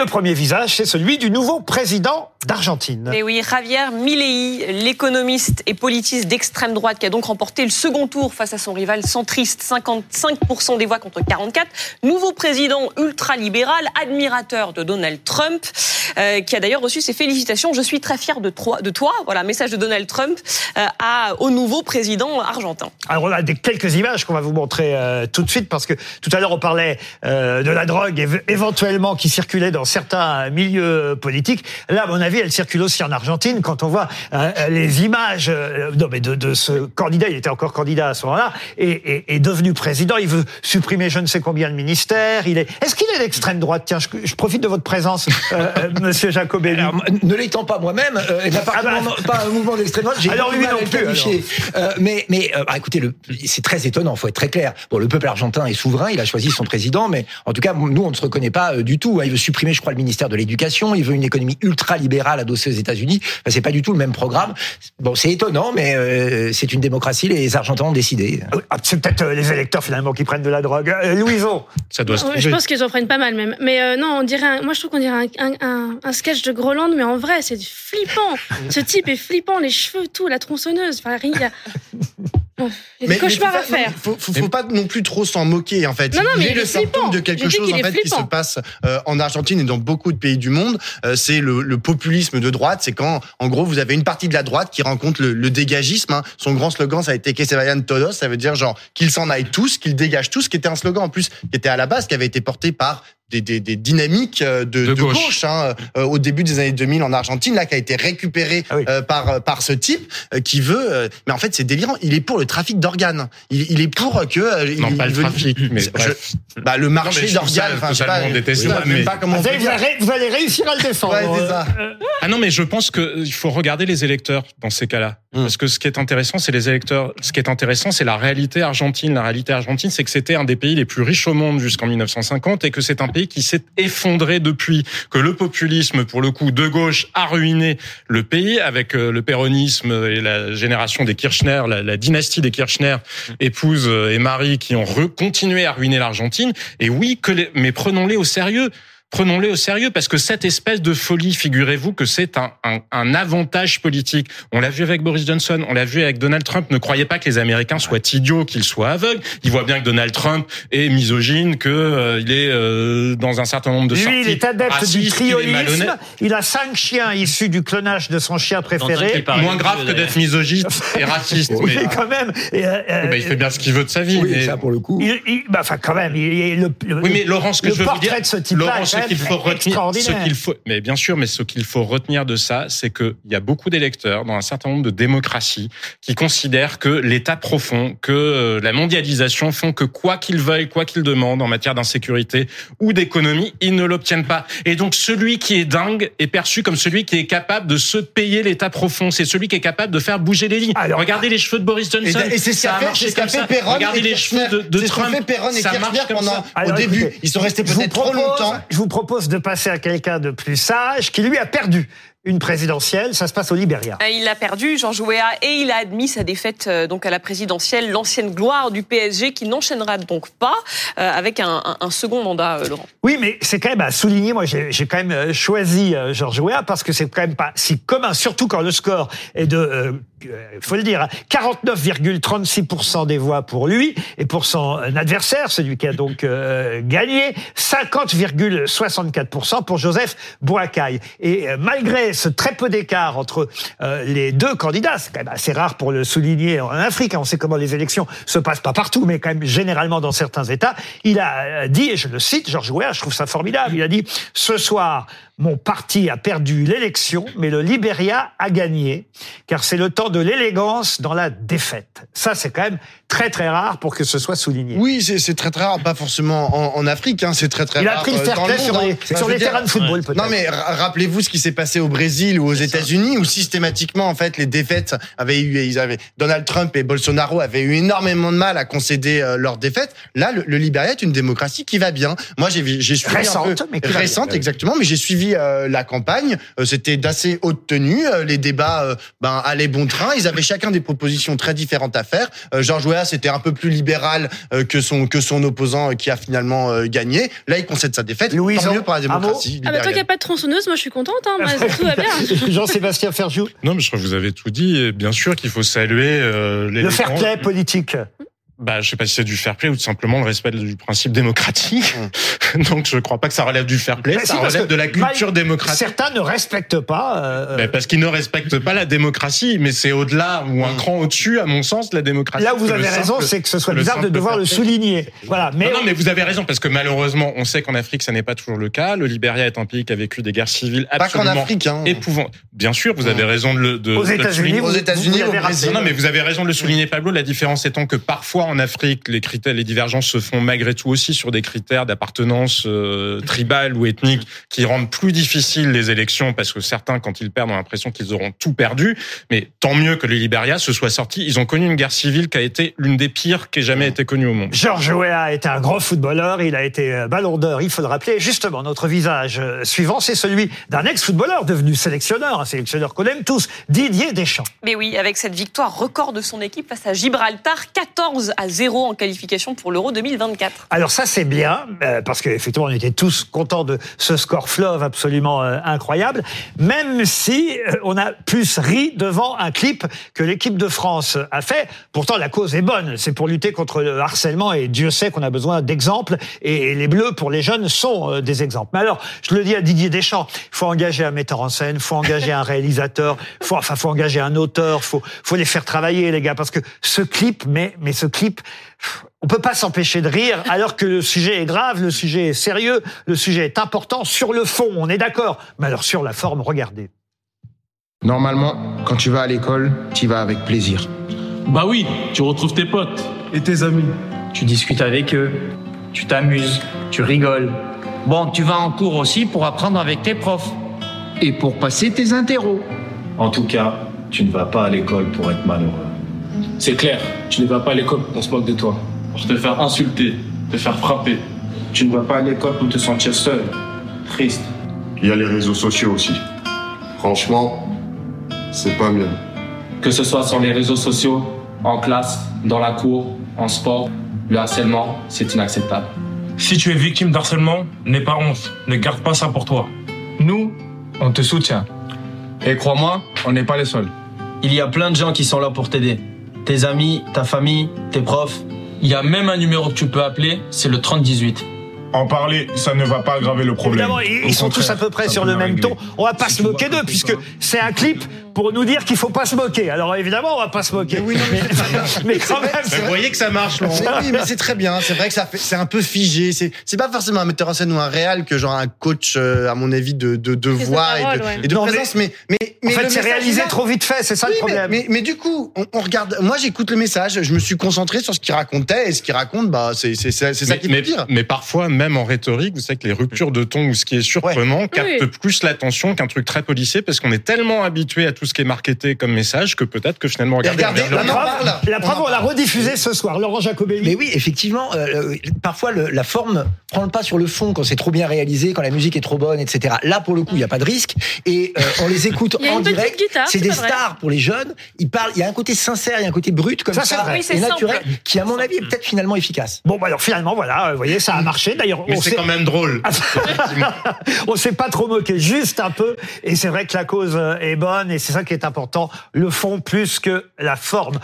le premier visage, c'est celui du nouveau président d'Argentine. Et oui, Javier Milei, l'économiste et politiste d'extrême droite, qui a donc remporté le second tour face à son rival centriste, 55% des voix contre 44. Nouveau président ultra-libéral, admirateur de Donald Trump, euh, qui a d'ailleurs reçu ses félicitations. Je suis très fier de, toi. De toi. Voilà, message de Donald Trump euh, à, au nouveau président argentin. Alors on a des, quelques images qu'on va vous montrer euh, tout de suite, parce que tout à l'heure on parlait de la drogue éventuellement qui circulait dans certains milieux politiques. Là, à mon avis, elle circule aussi en Argentine. Quand on voit euh, les images euh, non, mais de, de, ce candidat, il était encore candidat à ce moment-là, et, et, et, devenu président, il veut supprimer je ne sais combien de ministères. Il est. Est-ce qu'il est d'extrême droite? Tiens, je, je, profite de votre présence, euh, euh Monsieur Jacobelli. Alors, ne l'étant pas moi-même, euh, et ah bah... pas un mouvement d'extrême droite, alors lui non plus. Euh, mais mais bah, écoutez, c'est très étonnant. Faut être très clair. Bon, le peuple argentin est souverain. Il a choisi son président, mais en tout cas, nous, on ne se reconnaît pas du tout. Il veut supprimer, je crois, le ministère de l'Éducation. Il veut une économie ultra libérale adossée aux États-Unis. C'est pas du tout le même programme. Bon, c'est étonnant, mais euh, c'est une démocratie. Les Argentins ont décidé. Ah, c'est peut-être euh, les électeurs finalement qui prennent de la drogue. Euh, Louison, ça doit se Je pense qu'ils en prennent pas mal même. Mais euh, non, on dirait. Un, moi, je trouve qu'on dirait un, un, un, sketch de Groland, mais en vrai, c'est flippant. Ce type est flippant, les cheveux, tout, la tronçonneuse. Enfin, il a des cauchemars à faire. Faut, faut, faut, pas non plus trop s'en moquer en fait. Non, non, mais il est le symptôme de quelque chose en fait qui se passe euh, en Argentine et dans beaucoup de pays du monde. Euh, c'est le, le, populisme de droite. C'est quand en gros vous avez une partie de la droite qui rencontre le, le dégagisme. Hein. Son grand slogan ça a été Que se vayan todos. Ça veut dire genre qu'ils s'en aillent tous, qu'ils dégagent tous. Qui était un slogan en plus qui était à la base qui avait été porté par des, des, des, dynamiques de, de, de gauche, gauche hein, euh, au début des années 2000 en Argentine, là, qui a été récupéré ah oui. euh, par par ce type euh, qui veut. mais en fait, c'est délirant. Il est pour le trafic d'organes. Il, il, est pour que. non, il, pas il le veut, trafic, mais je, bah, le marché d'organes. Enfin, je pas, détestable, mais... pas comment vous, allez, vous allez réussir à le défendre. Ouais, ça. Ah non, mais je pense qu'il faut regarder les électeurs dans ces cas-là, mmh. parce que ce qui est intéressant, c'est les électeurs. Ce qui est intéressant, c'est la réalité argentine. La réalité argentine, c'est que c'était un des pays les plus riches au monde jusqu'en 1950 et que c'est un pays qui s'est effondré depuis, que le populisme, pour le coup, de gauche, a ruiné le pays avec le péronisme et la génération des Kirchner, la, la dynastie des Kirchner, épouse et mari, qui ont continué à ruiner l'Argentine. Et oui, que les, mais prenons-les au sérieux prenons-les au sérieux parce que cette espèce de folie, figurez-vous que c'est un, un, un, avantage politique. On l'a vu avec Boris Johnson, on l'a vu avec Donald Trump. Ne croyez pas que les Américains soient idiots, qu'ils soient aveugles. Ils voient bien que Donald Trump est misogyne, que euh, il est euh, dans un certain nombre de Lui, sorties il est adepte racistes, du triolisme. Il, il, a cinq chiens issus du clonage de son chien préféré. Moins grave que d'être misogyne et raciste. oui, mais quand même. Euh, bah, il fait bien ce qu'il veut de sa vie. Oui, mais... ça pour le coup. Il, il, bah, enfin, quand même, le, oui, mais Laurent, ce que le je veux vous dire, portrait de ce type Laurent, ce qu'il faut retenir, ce qu'il faut, mais bien sûr, mais ce qu'il faut retenir de ça, c'est qu'il y a beaucoup d'électeurs dans un certain nombre de démocraties qui considèrent que l'État profond, que la mondialisation font que quoi qu'ils veuillent, quoi qu'ils demandent en matière d'insécurité ou d'économie, ils ne l'obtiennent pas. Et donc celui qui est dingue est perçu comme celui qui est capable de se payer l'État profond. C'est celui qui est capable de faire bouger les lignes. Alors, Regardez les cheveux de Boris Johnson. Et, et c'est ce qu'a fait, marché comme ça. Perron Regardez les cheveux de, de Trump. Fait Perron et ça marche comme pendant, ça. Au début, écoutez, ils sont restés peut-être trop longtemps. Je vous propose de passer à quelqu'un de plus sage qui lui a perdu une présidentielle. Ça se passe au Libéria. Il l'a perdu, Georges Weah, et il a admis sa défaite donc à la présidentielle, l'ancienne gloire du PSG, qui n'enchaînera donc pas euh, avec un, un, un, second mandat, euh, Laurent. Oui, mais c'est quand même à souligner. Moi, j'ai quand même choisi euh, Georges Weah parce que c'est quand même pas si commun, surtout quand le score est de, euh, faut le dire, 49,36% des voix pour lui et pour son adversaire, celui qui a donc euh, gagné, 50,64% pour Joseph Boakai. Et malgré ce très peu d'écart entre euh, les deux candidats, c'est quand même assez rare pour le souligner en Afrique. On sait comment les élections se passent pas partout, mais quand même généralement dans certains États. Il a dit, et je le cite, Georges Weah, je trouve ça formidable. Il a dit ce soir. Mon parti a perdu l'élection, mais le Libéria a gagné, car c'est le temps de l'élégance dans la défaite. Ça, c'est quand même très très rare pour que ce soit souligné. Oui, c'est très très rare, pas forcément en, en Afrique, hein, c'est très très Il rare. a pris le fair play sur les, sur les terrains de football, peut-être. Non, mais rappelez-vous ce qui s'est passé au Brésil ou aux États-Unis, où systématiquement, en fait, les défaites avaient eu, ils avaient, Donald Trump et Bolsonaro avaient eu énormément de mal à concéder euh, leurs défaites. Là, le, le Libéria est une démocratie qui va bien. Moi, j'ai suivi récente, un peu, mais qui récente, exactement, mais j'ai suivi suivi la campagne. C'était d'assez haute tenue. Les débats ben, allaient bon train. Ils avaient chacun des propositions très différentes à faire. Georges Weah, c'était un peu plus libéral que son que son opposant qui a finalement gagné. Là, il concède sa défaite. Louis, Tant mieux pour la démocratie. Ah bah, tant qu'il n'y a pas de tronçonneuse, moi je suis contente. Hein, tout va bien. Jean-Sébastien Ferjou. Non, mais je crois que vous avez tout dit. bien sûr qu'il faut saluer les. Le fair play politique bah, je sais pas si c'est du fair play ou simplement le respect du principe démocratique. Mmh. Donc, je crois pas que ça relève du fair play, ça relève de la culture démocratique. Certains ne respectent pas. Euh... Ben parce qu'ils ne respectent pas la démocratie, mais c'est au-delà ou un mmh. cran au-dessus, à mon sens, la démocratie. Là où vous avez raison, c'est que ce soit bizarre de devoir le souligner. Voilà. Mais non, non, mais vous avez raison parce que malheureusement, on sait qu'en Afrique, ça n'est pas toujours le cas. Le Libéria est un pays qui a vécu des guerres civiles absolument pas Afrique, hein. épouvantes. Bien sûr, vous avez mmh. raison de le. De, aux États-Unis, aux États-Unis, non, mais vous avez raison de le souligner, Pablo. La différence étant que parfois en Afrique, les les divergences se font malgré tout aussi sur des critères d'appartenance euh, tribale ou ethnique qui rendent plus difficiles les élections parce que certains, quand ils perdent, ont l'impression qu'ils auront tout perdu. Mais tant mieux que le Libéria se soit sorti. Ils ont connu une guerre civile qui a été l'une des pires qui ait jamais été connue au monde. Georges Weah était un grand footballeur. Il a été euh, ballon d'or, il faut le rappeler. Justement, notre visage euh, suivant, c'est celui d'un ex-footballeur devenu sélectionneur, un sélectionneur qu'on aime tous, Didier Deschamps. Mais oui, avec cette victoire record de son équipe face à Gibraltar, 14 à 0 en qualification pour l'Euro 2024. Alors ça c'est bien euh, parce qu'effectivement on était tous contents de ce score fleuve absolument euh, incroyable, même si euh, on a plus ri devant un clip que l'équipe de France a fait. Pourtant la cause est bonne, c'est pour lutter contre le harcèlement et Dieu sait qu'on a besoin d'exemples et les Bleus pour les jeunes sont des exemples. Mais alors je le dis à Didier Deschamps, il faut engager un metteur en scène, il faut engager un réalisateur, faut enfin faut engager un auteur, faut faut les faire travailler les gars parce que ce clip mais mais ce clip on peut pas s'empêcher de rire alors que le sujet est grave, le sujet est sérieux, le sujet est important sur le fond, on est d'accord. Mais alors sur la forme, regardez. Normalement, quand tu vas à l'école, tu vas avec plaisir. Bah oui, tu retrouves tes potes et tes amis. Tu discutes avec eux, tu t'amuses, tu rigoles. Bon, tu vas en cours aussi pour apprendre avec tes profs. Et pour passer tes interros. En tout cas, tu ne vas pas à l'école pour être malheureux. C'est clair, tu ne vas pas à l'école pour qu'on se moque de toi pour te faire insulter, te faire frapper. Tu ne vas pas à l'école pour te sentir seul, triste. Il y a les réseaux sociaux aussi. Franchement, c'est pas mieux. Que ce soit sur les réseaux sociaux, en classe, dans la cour, en sport, le harcèlement, c'est inacceptable. Si tu es victime d'harcèlement, n'aie pas honte, ne garde pas ça pour toi. Nous, on te soutient. Et crois-moi, on n'est pas les seuls. Il y a plein de gens qui sont là pour t'aider. Tes amis, ta famille, tes profs, il y a même un numéro que tu peux appeler, c'est le 3018. En parler, ça ne va pas aggraver le problème. Évidemment, ils, sont tous à peu près sur le même ton. On va pas se moquer d'eux puisque c'est un clip pour nous dire qu'il faut pas se moquer. Alors évidemment, on va pas se moquer. Oui, mais, mais, quand même, vous voyez que ça marche, Laurent. Oui, mais c'est très bien. C'est vrai que ça fait, c'est un peu figé. C'est, c'est pas forcément un metteur en scène ou un réal que genre un coach, euh, à mon avis, de de, de voix et de, et de présence. Mais mais mais, en fait, c'est réalisé trop vite fait. C'est ça le problème. Mais, mais, du coup, on, on, regarde. Moi, j'écoute le message. Je me suis concentré sur ce qu'il racontait et ce qu'il raconte, bah c'est c'est c'est ça qui mais, dire. Mais parfois, même en rhétorique, vous savez que les ruptures de ton ou ce qui est surprenant capte plus l'attention qu'un truc très policier parce qu'on est tellement habitué à tout ce qui est marketé comme message que peut-être que finalement regardez, la, preuve, la preuve on, l'a rediffusé ce soir Laurent Jacobelli. Mais oui effectivement euh, euh, parfois le, la forme prend le pas sur le fond quand c'est trop bien réalisé quand la musique est trop bonne etc là pour le coup il y a pas de risque. Et euh, on les écoute en direct. c'est des stars pour les jeunes. Ils parlent il y a un côté sincère il y a un côté brut comme ça, ça et naturel qui à mon avis est peut-être finalement efficace. Bon bah alors finalement voilà vous voyez ça a marché. D'ailleurs mais c'est quand même drôle. On s'est pas trop moqué juste un peu. Et c'est vrai que la cause est bonne et c'est ça qui est important le fond plus que la forme.